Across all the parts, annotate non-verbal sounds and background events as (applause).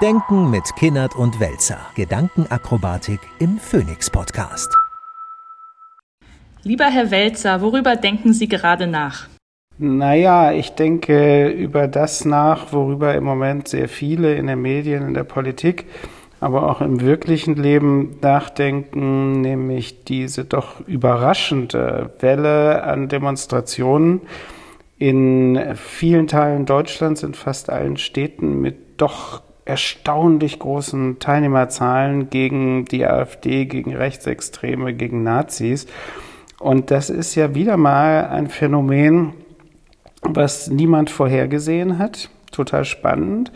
Denken mit Kinnert und Welzer. Gedankenakrobatik im Phoenix Podcast. Lieber Herr Welzer, worüber denken Sie gerade nach? Naja, ich denke über das nach, worüber im Moment sehr viele in den Medien, in der Politik, aber auch im wirklichen Leben nachdenken, nämlich diese doch überraschende Welle an Demonstrationen in vielen Teilen Deutschlands, in fast allen Städten mit doch erstaunlich großen Teilnehmerzahlen gegen die AfD, gegen Rechtsextreme, gegen Nazis. Und das ist ja wieder mal ein Phänomen, was niemand vorhergesehen hat. Total spannend.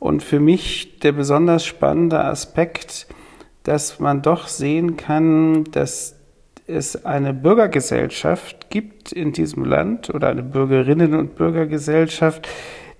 Und für mich der besonders spannende Aspekt, dass man doch sehen kann, dass es eine Bürgergesellschaft gibt in diesem Land oder eine Bürgerinnen- und Bürgergesellschaft,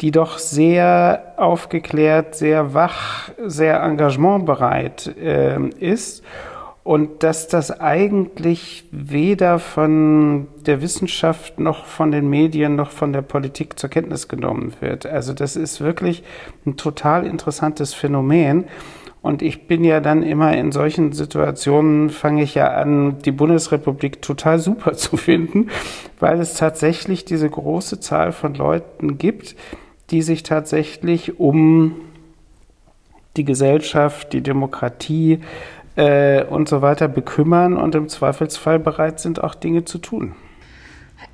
die doch sehr aufgeklärt, sehr wach, sehr engagementbereit äh, ist und dass das eigentlich weder von der Wissenschaft noch von den Medien noch von der Politik zur Kenntnis genommen wird. Also das ist wirklich ein total interessantes Phänomen. Und ich bin ja dann immer in solchen Situationen, fange ich ja an, die Bundesrepublik total super (laughs) zu finden, weil es tatsächlich diese große Zahl von Leuten gibt, die sich tatsächlich um die Gesellschaft, die Demokratie äh, und so weiter bekümmern und im Zweifelsfall bereit sind, auch Dinge zu tun.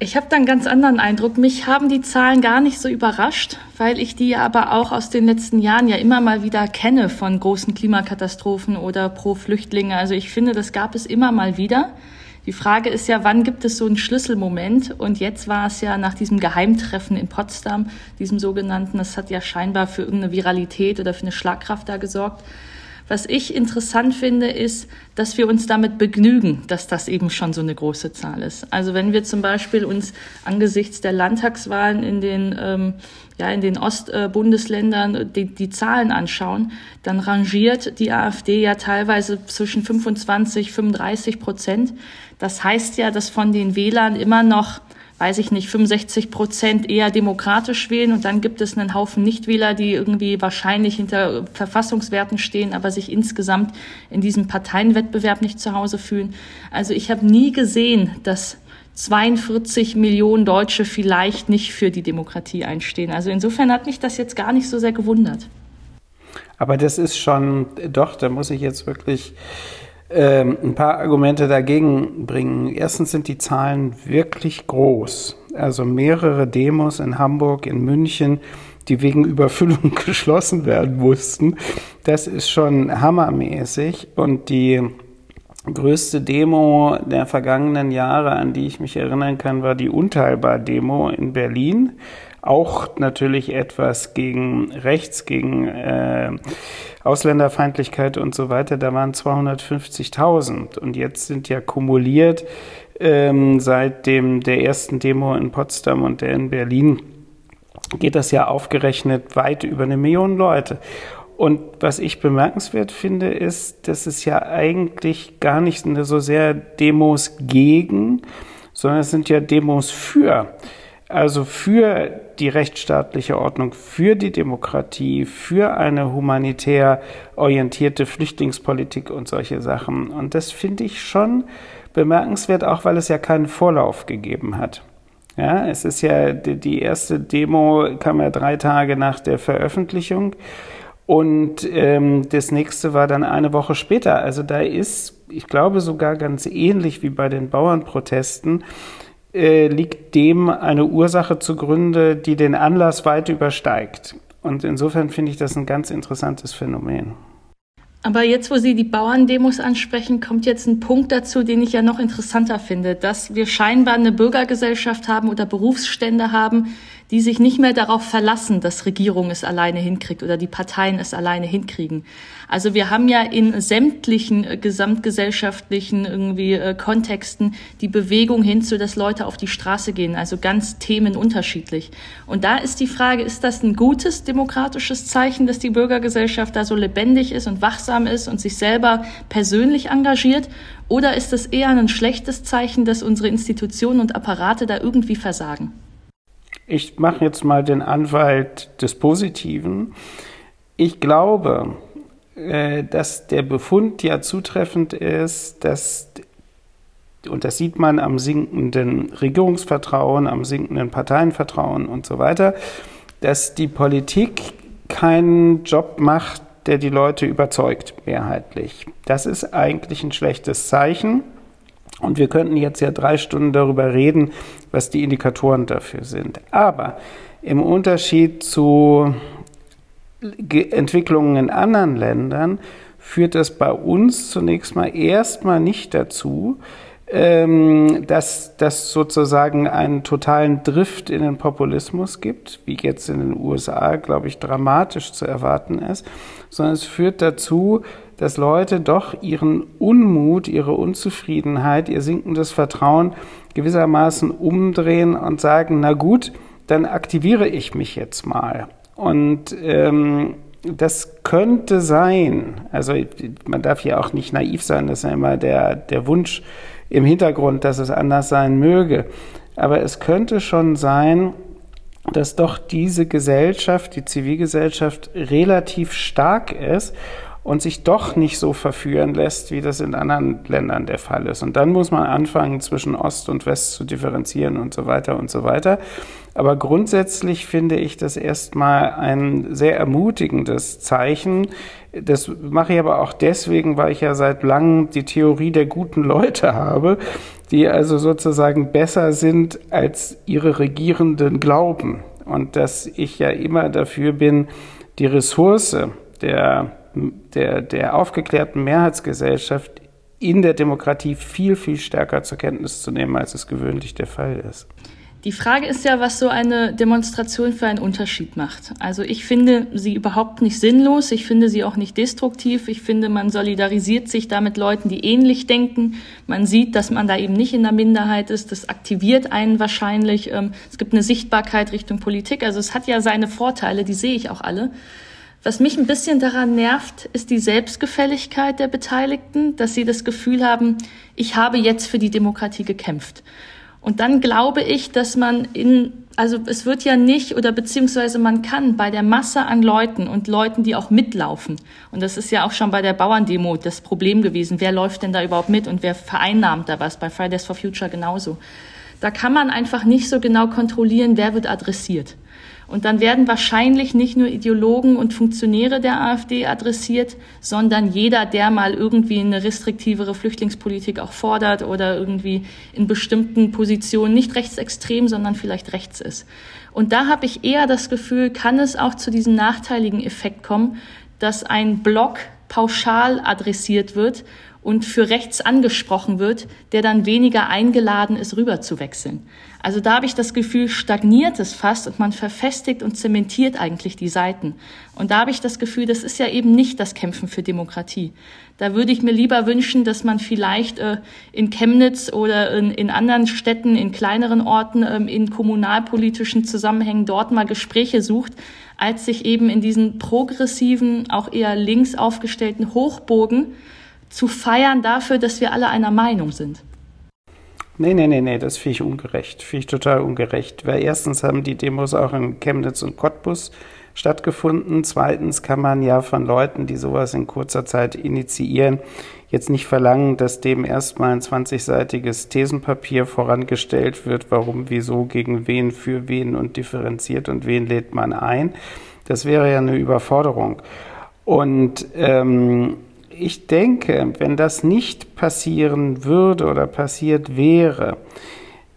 Ich habe da einen ganz anderen Eindruck. Mich haben die Zahlen gar nicht so überrascht, weil ich die aber auch aus den letzten Jahren ja immer mal wieder kenne von großen Klimakatastrophen oder pro Flüchtlinge. Also ich finde, das gab es immer mal wieder. Die Frage ist ja, wann gibt es so einen Schlüsselmoment? Und jetzt war es ja nach diesem Geheimtreffen in Potsdam, diesem sogenannten, das hat ja scheinbar für irgendeine Viralität oder für eine Schlagkraft da gesorgt. Was ich interessant finde, ist, dass wir uns damit begnügen, dass das eben schon so eine große Zahl ist. Also wenn wir zum Beispiel uns angesichts der Landtagswahlen in den, ähm, ja, in den Ostbundesländern die, die Zahlen anschauen, dann rangiert die AfD ja teilweise zwischen 25, 35 Prozent. Das heißt ja, dass von den Wählern immer noch weiß ich nicht, 65 Prozent eher demokratisch wählen und dann gibt es einen Haufen Nichtwähler, die irgendwie wahrscheinlich hinter Verfassungswerten stehen, aber sich insgesamt in diesem Parteienwettbewerb nicht zu Hause fühlen. Also ich habe nie gesehen, dass 42 Millionen Deutsche vielleicht nicht für die Demokratie einstehen. Also insofern hat mich das jetzt gar nicht so sehr gewundert. Aber das ist schon, doch, da muss ich jetzt wirklich ähm, ein paar Argumente dagegen bringen. Erstens sind die Zahlen wirklich groß. Also mehrere Demos in Hamburg, in München, die wegen Überfüllung (laughs) geschlossen werden mussten. Das ist schon hammermäßig. Und die größte Demo der vergangenen Jahre, an die ich mich erinnern kann, war die Unteilbar-Demo in Berlin. Auch natürlich etwas gegen rechts, gegen äh, Ausländerfeindlichkeit und so weiter. Da waren 250.000 und jetzt sind ja kumuliert ähm, seit dem der ersten Demo in Potsdam und der in Berlin geht das ja aufgerechnet weit über eine Million Leute. Und was ich bemerkenswert finde, ist, dass es ja eigentlich gar nicht so sehr Demos gegen, sondern es sind ja Demos für. Also für die rechtsstaatliche Ordnung, für die Demokratie, für eine humanitär orientierte Flüchtlingspolitik und solche Sachen. Und das finde ich schon bemerkenswert, auch weil es ja keinen Vorlauf gegeben hat. Ja, es ist ja die erste Demo kam ja drei Tage nach der Veröffentlichung und ähm, das nächste war dann eine Woche später. Also da ist, ich glaube sogar ganz ähnlich wie bei den Bauernprotesten, äh, liegt dem eine Ursache zugrunde, die den Anlass weit übersteigt. Und insofern finde ich das ein ganz interessantes Phänomen. Aber jetzt, wo Sie die Bauerndemos ansprechen, kommt jetzt ein Punkt dazu, den ich ja noch interessanter finde, dass wir scheinbar eine Bürgergesellschaft haben oder Berufsstände haben, die sich nicht mehr darauf verlassen, dass Regierung es alleine hinkriegt oder die Parteien es alleine hinkriegen. Also wir haben ja in sämtlichen äh, gesamtgesellschaftlichen irgendwie äh, Kontexten die Bewegung hinzu, dass Leute auf die Straße gehen, also ganz themenunterschiedlich. Und da ist die Frage, ist das ein gutes demokratisches Zeichen, dass die Bürgergesellschaft da so lebendig ist und wachsam ist und sich selber persönlich engagiert? Oder ist es eher ein schlechtes Zeichen, dass unsere Institutionen und Apparate da irgendwie versagen? Ich mache jetzt mal den Anwalt des Positiven. Ich glaube, äh, dass der Befund ja zutreffend ist, dass, und das sieht man am sinkenden Regierungsvertrauen, am sinkenden Parteienvertrauen und so weiter, dass die Politik keinen Job macht, der die Leute überzeugt, mehrheitlich. Das ist eigentlich ein schlechtes Zeichen. Und wir könnten jetzt ja drei Stunden darüber reden, was die Indikatoren dafür sind. Aber im Unterschied zu Entwicklungen in anderen Ländern führt das bei uns zunächst mal erstmal nicht dazu, ähm, dass das sozusagen einen totalen Drift in den Populismus gibt, wie jetzt in den USA, glaube ich, dramatisch zu erwarten ist, sondern es führt dazu, dass Leute doch ihren Unmut, ihre Unzufriedenheit, ihr sinkendes Vertrauen gewissermaßen umdrehen und sagen, na gut, dann aktiviere ich mich jetzt mal. Und ähm, das könnte sein, also man darf hier auch nicht naiv sein, das ist ja immer der, der Wunsch im Hintergrund, dass es anders sein möge. Aber es könnte schon sein, dass doch diese Gesellschaft, die Zivilgesellschaft, relativ stark ist und sich doch nicht so verführen lässt, wie das in anderen Ländern der Fall ist. Und dann muss man anfangen, zwischen Ost und West zu differenzieren und so weiter und so weiter. Aber grundsätzlich finde ich das erstmal ein sehr ermutigendes Zeichen. Das mache ich aber auch deswegen, weil ich ja seit langem die Theorie der guten Leute habe, die also sozusagen besser sind, als ihre Regierenden glauben. Und dass ich ja immer dafür bin, die Ressource der der, der aufgeklärten Mehrheitsgesellschaft in der Demokratie viel, viel stärker zur Kenntnis zu nehmen, als es gewöhnlich der Fall ist. Die Frage ist ja, was so eine Demonstration für einen Unterschied macht. Also ich finde sie überhaupt nicht sinnlos, ich finde sie auch nicht destruktiv, ich finde, man solidarisiert sich da mit Leuten, die ähnlich denken. Man sieht, dass man da eben nicht in der Minderheit ist, das aktiviert einen wahrscheinlich. Ähm, es gibt eine Sichtbarkeit Richtung Politik, also es hat ja seine Vorteile, die sehe ich auch alle. Was mich ein bisschen daran nervt, ist die Selbstgefälligkeit der Beteiligten, dass sie das Gefühl haben, ich habe jetzt für die Demokratie gekämpft. Und dann glaube ich, dass man in, also es wird ja nicht oder beziehungsweise man kann bei der Masse an Leuten und Leuten, die auch mitlaufen, und das ist ja auch schon bei der Bauerndemo das Problem gewesen, wer läuft denn da überhaupt mit und wer vereinnahmt da was, bei Fridays for Future genauso. Da kann man einfach nicht so genau kontrollieren, wer wird adressiert. Und dann werden wahrscheinlich nicht nur Ideologen und Funktionäre der AfD adressiert, sondern jeder, der mal irgendwie eine restriktivere Flüchtlingspolitik auch fordert oder irgendwie in bestimmten Positionen nicht rechtsextrem, sondern vielleicht rechts ist. Und da habe ich eher das Gefühl, kann es auch zu diesem nachteiligen Effekt kommen, dass ein Block pauschal adressiert wird und für rechts angesprochen wird, der dann weniger eingeladen ist, rüber zu wechseln. Also da habe ich das Gefühl, stagniert es fast und man verfestigt und zementiert eigentlich die Seiten. Und da habe ich das Gefühl, das ist ja eben nicht das Kämpfen für Demokratie. Da würde ich mir lieber wünschen, dass man vielleicht äh, in Chemnitz oder in, in, anderen Städten, in kleineren Orten, ähm, in kommunalpolitischen Zusammenhängen dort mal Gespräche sucht, als sich eben in diesen progressiven, auch eher links aufgestellten Hochbogen zu feiern dafür, dass wir alle einer Meinung sind. Nee, nee, nee, nee, das finde ich ungerecht. Finde ich total ungerecht. Weil erstens haben die Demos auch in Chemnitz und Cottbus stattgefunden. Zweitens kann man ja von Leuten, die sowas in kurzer Zeit initiieren, jetzt nicht verlangen, dass dem erstmal ein 20-seitiges Thesenpapier vorangestellt wird, warum, wieso, gegen wen, für wen und differenziert und wen lädt man ein. Das wäre ja eine Überforderung. Und ähm, ich denke, wenn das nicht passieren würde oder passiert wäre,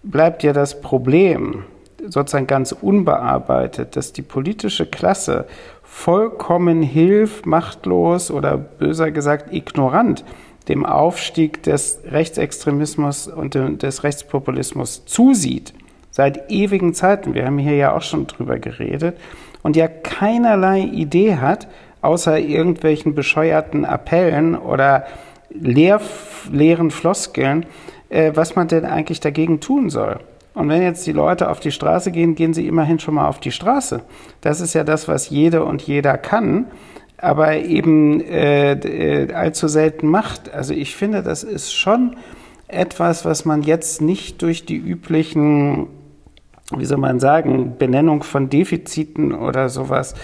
bleibt ja das Problem sozusagen ganz unbearbeitet, dass die politische Klasse vollkommen hilf, machtlos oder böser gesagt ignorant dem Aufstieg des Rechtsextremismus und des Rechtspopulismus zusieht. Seit ewigen Zeiten. Wir haben hier ja auch schon drüber geredet. Und ja keinerlei Idee hat, außer irgendwelchen bescheuerten Appellen oder leer, leeren Floskeln, äh, was man denn eigentlich dagegen tun soll. Und wenn jetzt die Leute auf die Straße gehen, gehen sie immerhin schon mal auf die Straße. Das ist ja das, was jede und jeder kann, aber eben äh, äh, allzu selten macht. Also ich finde, das ist schon etwas, was man jetzt nicht durch die üblichen, wie soll man sagen, Benennung von Defiziten oder sowas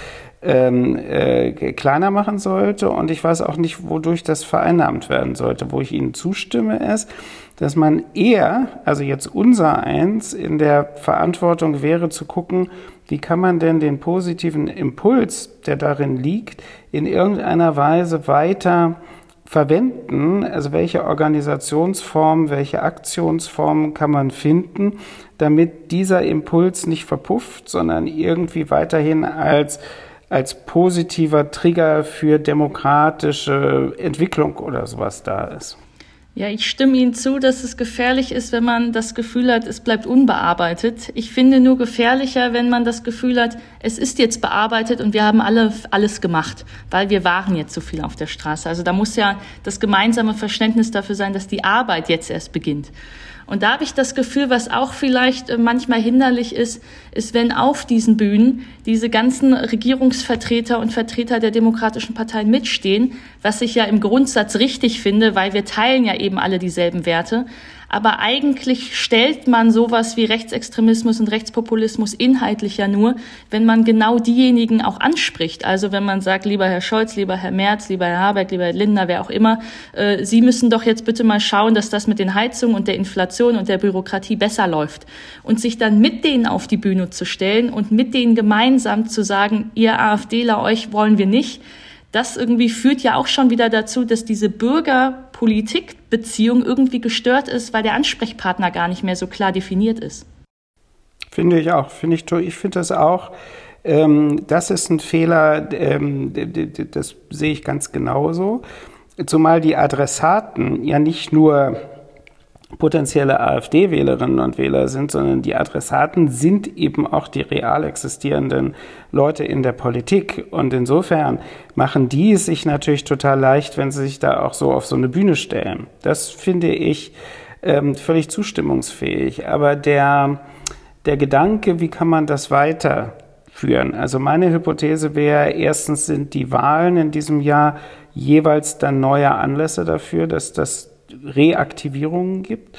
ähm, äh, kleiner machen sollte und ich weiß auch nicht, wodurch das vereinnahmt werden sollte. Wo ich Ihnen zustimme, ist, dass man eher, also jetzt unser eins, in der Verantwortung wäre zu gucken, wie kann man denn den positiven Impuls, der darin liegt, in irgendeiner Weise weiter verwenden? Also welche Organisationsformen, welche Aktionsformen kann man finden, damit dieser Impuls nicht verpufft, sondern irgendwie weiterhin als als positiver Trigger für demokratische Entwicklung oder sowas da ist. Ja, ich stimme Ihnen zu, dass es gefährlich ist, wenn man das Gefühl hat, es bleibt unbearbeitet. Ich finde nur gefährlicher, wenn man das Gefühl hat, es ist jetzt bearbeitet und wir haben alle alles gemacht, weil wir waren jetzt so viel auf der Straße. Also da muss ja das gemeinsame Verständnis dafür sein, dass die Arbeit jetzt erst beginnt. Und da habe ich das Gefühl, was auch vielleicht äh, manchmal hinderlich ist, ist, wenn auf diesen Bühnen diese ganzen Regierungsvertreter und Vertreter der demokratischen Parteien mitstehen, was ich ja im Grundsatz richtig finde, weil wir teilen ja eben alle dieselben Werte. Aber eigentlich stellt man sowas wie Rechtsextremismus und Rechtspopulismus inhaltlich ja nur, wenn man genau diejenigen auch anspricht. Also wenn man sagt, lieber Herr Scholz, lieber Herr Merz, lieber Herr Habeck, lieber Herr Lindner, wer auch immer, äh, Sie müssen doch jetzt bitte mal schauen, dass das mit den Heizungen und der Inflation und der Bürokratie besser läuft. Und sich dann mit denen auf die Bühne zu stellen und mit denen gemeinsam zu sagen, ihr AfDler, euch wollen wir nicht, das irgendwie führt ja auch schon wieder dazu, dass diese Bürger-Politik-Beziehung irgendwie gestört ist, weil der Ansprechpartner gar nicht mehr so klar definiert ist. Finde ich auch. Finde ich, ich finde das auch. Ähm, das ist ein Fehler, ähm, das sehe ich ganz genauso. Zumal die Adressaten ja nicht nur potenzielle AfD-Wählerinnen und Wähler sind, sondern die Adressaten sind eben auch die real existierenden Leute in der Politik. Und insofern machen die es sich natürlich total leicht, wenn sie sich da auch so auf so eine Bühne stellen. Das finde ich ähm, völlig zustimmungsfähig. Aber der, der Gedanke, wie kann man das weiterführen? Also meine Hypothese wäre, erstens sind die Wahlen in diesem Jahr jeweils dann neue Anlässe dafür, dass das Reaktivierungen gibt.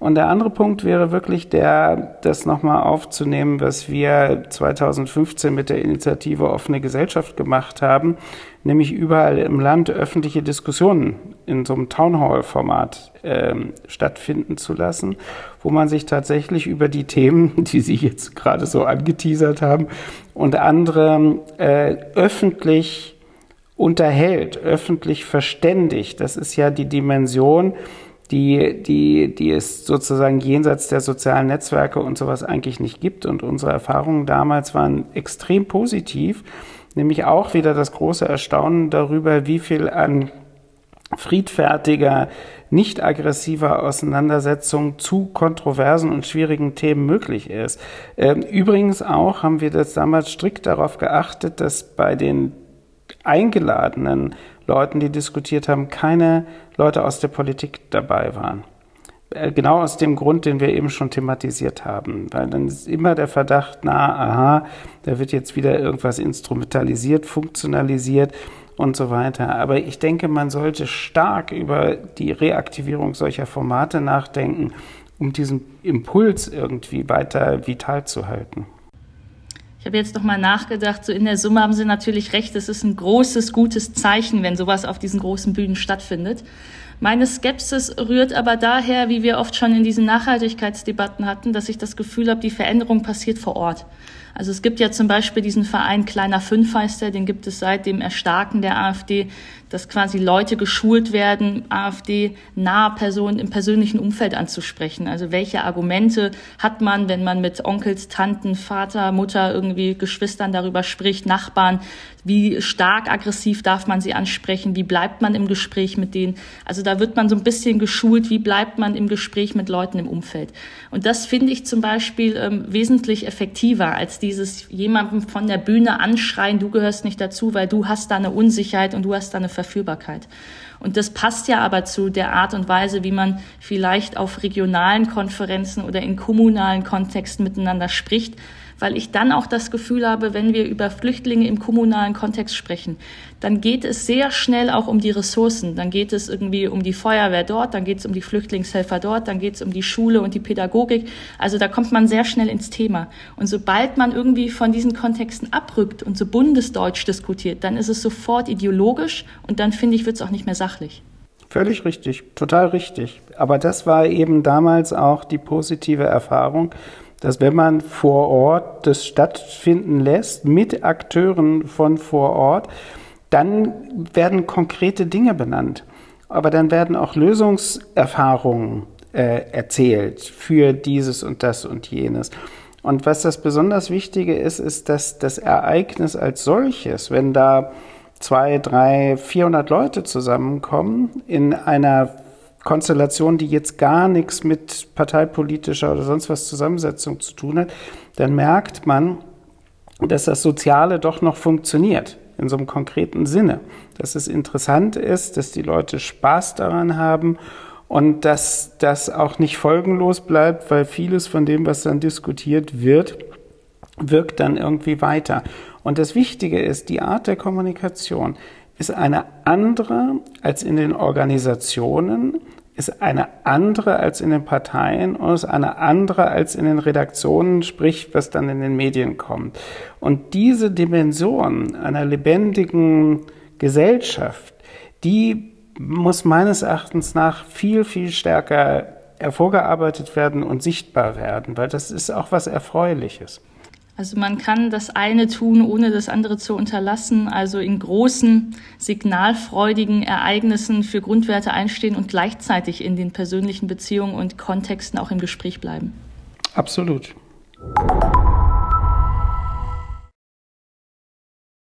Und der andere Punkt wäre wirklich der, das nochmal aufzunehmen, was wir 2015 mit der Initiative Offene Gesellschaft gemacht haben, nämlich überall im Land öffentliche Diskussionen in so einem Townhall-Format äh, stattfinden zu lassen, wo man sich tatsächlich über die Themen, (laughs) die Sie jetzt gerade so angeteasert haben, und andere äh, öffentlich unterhält, öffentlich verständigt. Das ist ja die Dimension, die, die, die es sozusagen jenseits der sozialen Netzwerke und sowas eigentlich nicht gibt. Und unsere Erfahrungen damals waren extrem positiv, nämlich auch wieder das große Erstaunen darüber, wie viel an friedfertiger, nicht aggressiver Auseinandersetzung zu kontroversen und schwierigen Themen möglich ist. Ähm, übrigens auch haben wir das damals strikt darauf geachtet, dass bei den eingeladenen Leuten, die diskutiert haben, keine Leute aus der Politik dabei waren. Äh, genau aus dem Grund, den wir eben schon thematisiert haben. Weil dann ist immer der Verdacht, na, aha, da wird jetzt wieder irgendwas instrumentalisiert, funktionalisiert und so weiter. Aber ich denke, man sollte stark über die Reaktivierung solcher Formate nachdenken, um diesen Impuls irgendwie weiter vital zu halten. Ich habe jetzt noch mal nachgedacht, so in der Summe haben Sie natürlich recht, es ist ein großes, gutes Zeichen, wenn sowas auf diesen großen Bühnen stattfindet. Meine Skepsis rührt aber daher, wie wir oft schon in diesen Nachhaltigkeitsdebatten hatten, dass ich das Gefühl habe, die Veränderung passiert vor Ort. Also es gibt ja zum Beispiel diesen Verein Kleiner Fünf heißt der, den gibt es seit dem Erstarken der AfD, dass quasi Leute geschult werden, AfD-nahe Personen im persönlichen Umfeld anzusprechen. Also welche Argumente hat man, wenn man mit Onkels, Tanten, Vater, Mutter, irgendwie Geschwistern darüber spricht, Nachbarn, wie stark aggressiv darf man sie ansprechen, wie bleibt man im Gespräch mit denen. Also da wird man so ein bisschen geschult, wie bleibt man im Gespräch mit Leuten im Umfeld. Und das finde ich zum Beispiel ähm, wesentlich effektiver als dieses jemandem von der Bühne anschreien, du gehörst nicht dazu, weil du hast da eine Unsicherheit und du hast da eine Verführbarkeit. Und das passt ja aber zu der Art und Weise, wie man vielleicht auf regionalen Konferenzen oder in kommunalen Kontexten miteinander spricht, weil ich dann auch das Gefühl habe, wenn wir über Flüchtlinge im kommunalen Kontext sprechen, dann geht es sehr schnell auch um die Ressourcen. Dann geht es irgendwie um die Feuerwehr dort, dann geht es um die Flüchtlingshelfer dort, dann geht es um die Schule und die Pädagogik. Also da kommt man sehr schnell ins Thema. Und sobald man irgendwie von diesen Kontexten abrückt und so bundesdeutsch diskutiert, dann ist es sofort ideologisch und dann finde ich, wird es auch nicht mehr sachlich. Völlig richtig, total richtig. Aber das war eben damals auch die positive Erfahrung, dass wenn man vor Ort das stattfinden lässt mit Akteuren von vor Ort, dann werden konkrete Dinge benannt. Aber dann werden auch Lösungserfahrungen äh, erzählt für dieses und das und jenes. Und was das besonders Wichtige ist, ist, dass das Ereignis als solches, wenn da zwei, drei, vierhundert Leute zusammenkommen in einer Konstellation, die jetzt gar nichts mit parteipolitischer oder sonst was Zusammensetzung zu tun hat, dann merkt man, dass das Soziale doch noch funktioniert in so einem konkreten Sinne. Dass es interessant ist, dass die Leute Spaß daran haben und dass das auch nicht folgenlos bleibt, weil vieles von dem, was dann diskutiert wird, wirkt dann irgendwie weiter. Und das Wichtige ist, die Art der Kommunikation ist eine andere als in den Organisationen, ist eine andere als in den Parteien und ist eine andere als in den Redaktionen, sprich, was dann in den Medien kommt. Und diese Dimension einer lebendigen Gesellschaft, die muss meines Erachtens nach viel, viel stärker hervorgearbeitet werden und sichtbar werden, weil das ist auch was Erfreuliches. Also man kann das eine tun, ohne das andere zu unterlassen, also in großen, signalfreudigen Ereignissen für Grundwerte einstehen und gleichzeitig in den persönlichen Beziehungen und Kontexten auch im Gespräch bleiben. Absolut.